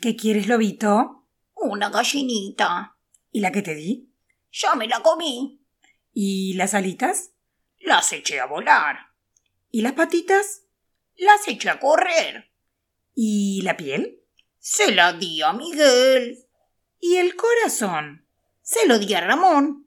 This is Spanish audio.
¿Qué quieres, lobito? Una gallinita. ¿Y la que te di? Ya me la comí. ¿Y las alitas? Las eché a volar. ¿Y las patitas? Las eché a correr. ¿Y la piel? Se la di a Miguel. ¿Y el corazón? Se lo di a Ramón.